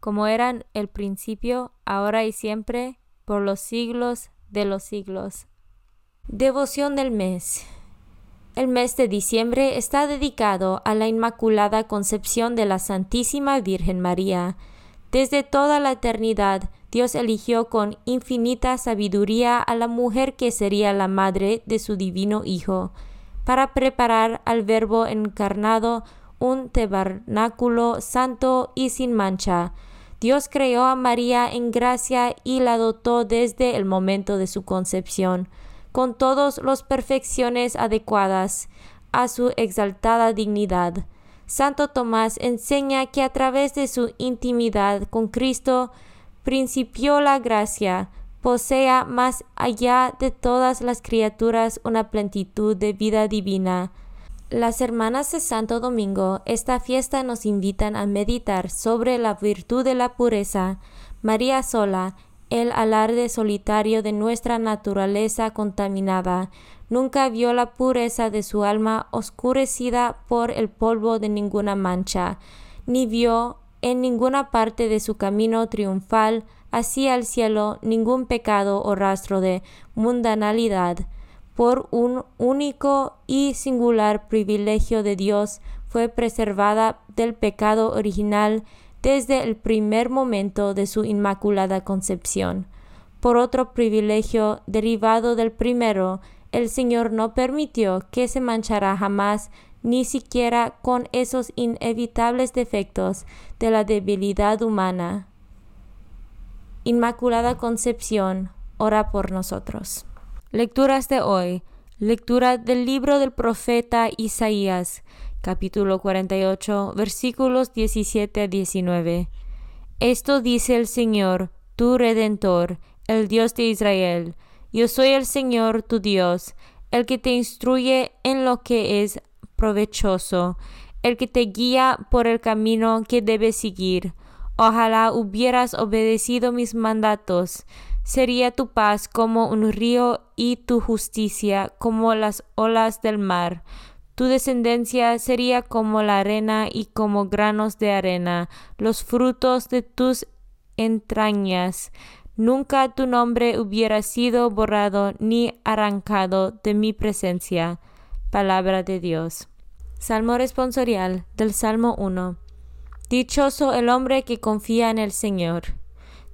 como eran el principio, ahora y siempre, por los siglos de los siglos. Devoción del mes. El mes de diciembre está dedicado a la Inmaculada Concepción de la Santísima Virgen María. Desde toda la eternidad, Dios eligió con infinita sabiduría a la mujer que sería la madre de su divino Hijo, para preparar al Verbo encarnado un tabernáculo santo y sin mancha, Dios creó a María en gracia y la dotó desde el momento de su concepción, con todas las perfecciones adecuadas a su exaltada dignidad. Santo Tomás enseña que a través de su intimidad con Cristo principió la gracia, posea más allá de todas las criaturas una plenitud de vida divina. Las hermanas de Santo Domingo, esta fiesta nos invitan a meditar sobre la virtud de la pureza, María sola, el alarde solitario de nuestra naturaleza contaminada, nunca vio la pureza de su alma oscurecida por el polvo de ninguna mancha, ni vio en ninguna parte de su camino triunfal hacia el cielo ningún pecado o rastro de mundanalidad por un único y singular privilegio de Dios, fue preservada del pecado original desde el primer momento de su inmaculada concepción. Por otro privilegio derivado del primero, el Señor no permitió que se manchara jamás ni siquiera con esos inevitables defectos de la debilidad humana. Inmaculada Concepción, ora por nosotros. Lecturas de hoy. Lectura del libro del profeta Isaías, capítulo 48, versículos 17 a 19. Esto dice el Señor, tu Redentor, el Dios de Israel. Yo soy el Señor, tu Dios, el que te instruye en lo que es provechoso, el que te guía por el camino que debes seguir. Ojalá hubieras obedecido mis mandatos Sería tu paz como un río y tu justicia como las olas del mar. Tu descendencia sería como la arena y como granos de arena, los frutos de tus entrañas, nunca tu nombre hubiera sido borrado ni arrancado de mi presencia. Palabra de Dios. Salmo responsorial del Salmo 1. Dichoso el hombre que confía en el Señor.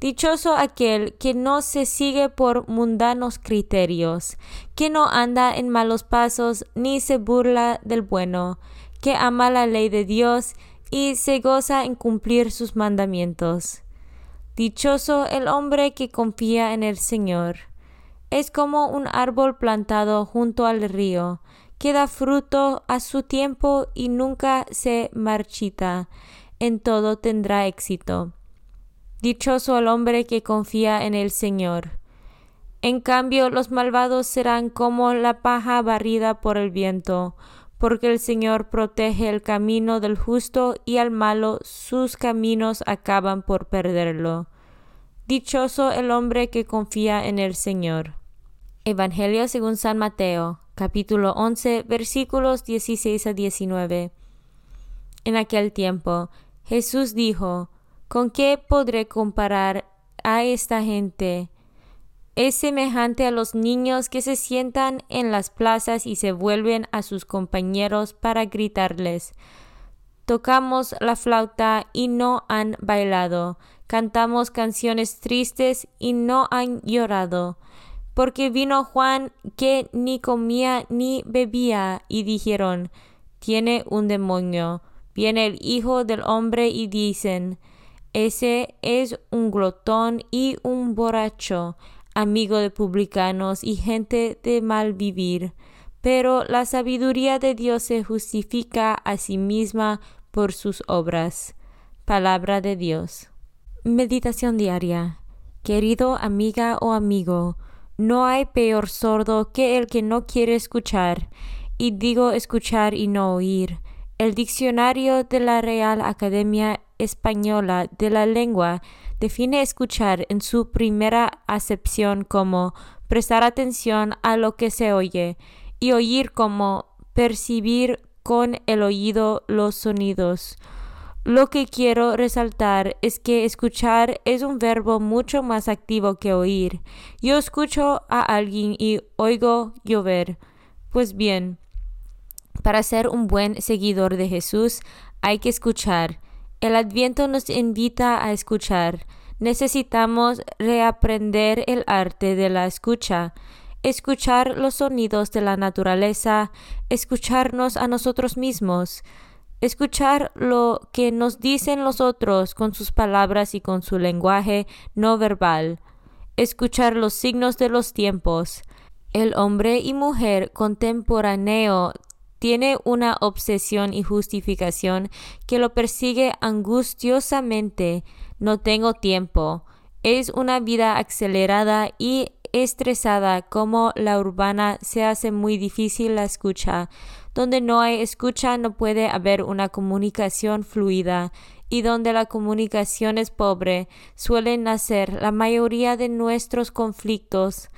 Dichoso aquel que no se sigue por mundanos criterios, que no anda en malos pasos ni se burla del bueno, que ama la ley de Dios y se goza en cumplir sus mandamientos. Dichoso el hombre que confía en el Señor. Es como un árbol plantado junto al río, que da fruto a su tiempo y nunca se marchita. En todo tendrá éxito. Dichoso el hombre que confía en el Señor. En cambio, los malvados serán como la paja barrida por el viento, porque el Señor protege el camino del justo y al malo sus caminos acaban por perderlo. Dichoso el hombre que confía en el Señor. Evangelio según San Mateo, capítulo 11, versículos 16 a 19. En aquel tiempo, Jesús dijo, ¿Con qué podré comparar a esta gente? es semejante a los niños que se sientan en las plazas y se vuelven a sus compañeros para gritarles Tocamos la flauta y no han bailado, cantamos canciones tristes y no han llorado. Porque vino Juan que ni comía ni bebía, y dijeron Tiene un demonio. Viene el Hijo del hombre y dicen Ese es un glotón y un borracho amigo de publicanos y gente de mal vivir. Pero la sabiduría de Dios se justifica a sí misma por sus obras. Palabra de Dios. Meditación diaria. Querido amiga o amigo, no hay peor sordo que el que no quiere escuchar, y digo escuchar y no oír. El diccionario de la Real Academia Española de la Lengua define escuchar en su primera acepción como prestar atención a lo que se oye y oír como percibir con el oído los sonidos. Lo que quiero resaltar es que escuchar es un verbo mucho más activo que oír. Yo escucho a alguien y oigo llover. Pues bien, para ser un buen seguidor de Jesús hay que escuchar. El adviento nos invita a escuchar. Necesitamos reaprender el arte de la escucha, escuchar los sonidos de la naturaleza, escucharnos a nosotros mismos, escuchar lo que nos dicen los otros con sus palabras y con su lenguaje no verbal, escuchar los signos de los tiempos. El hombre y mujer contemporáneo tiene una obsesión y justificación que lo persigue angustiosamente. No tengo tiempo. Es una vida acelerada y estresada como la urbana se hace muy difícil la escucha. Donde no hay escucha no puede haber una comunicación fluida y donde la comunicación es pobre suelen nacer la mayoría de nuestros conflictos.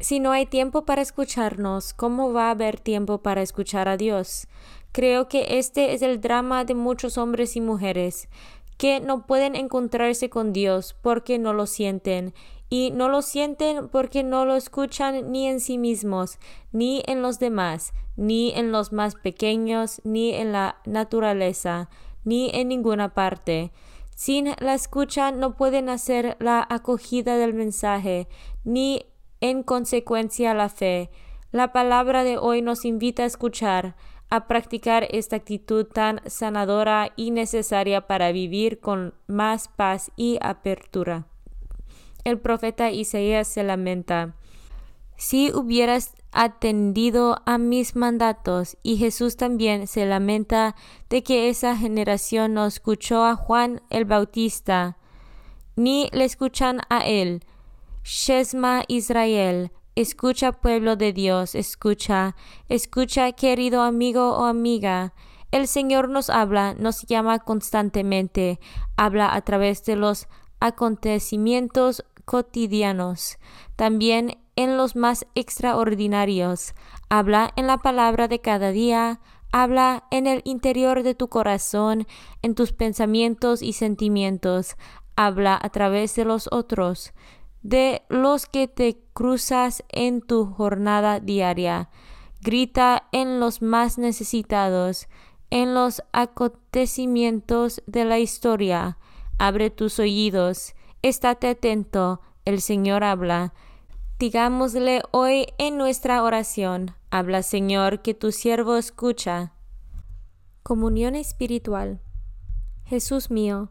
Si no hay tiempo para escucharnos, ¿cómo va a haber tiempo para escuchar a Dios? Creo que este es el drama de muchos hombres y mujeres, que no pueden encontrarse con Dios porque no lo sienten, y no lo sienten porque no lo escuchan ni en sí mismos, ni en los demás, ni en los más pequeños, ni en la naturaleza, ni en ninguna parte. Sin la escucha no pueden hacer la acogida del mensaje, ni en consecuencia la fe. La palabra de hoy nos invita a escuchar, a practicar esta actitud tan sanadora y necesaria para vivir con más paz y apertura. El profeta Isaías se lamenta. Si hubieras atendido a mis mandatos, y Jesús también se lamenta de que esa generación no escuchó a Juan el Bautista, ni le escuchan a él, Shesma Israel, escucha pueblo de Dios, escucha, escucha querido amigo o amiga. El Señor nos habla, nos llama constantemente, habla a través de los acontecimientos cotidianos, también en los más extraordinarios, habla en la palabra de cada día, habla en el interior de tu corazón, en tus pensamientos y sentimientos, habla a través de los otros. De los que te cruzas en tu jornada diaria. Grita en los más necesitados, en los acontecimientos de la historia. Abre tus oídos, estate atento, el Señor habla. Digámosle hoy en nuestra oración, habla Señor, que tu siervo escucha. Comunión espiritual. Jesús mío,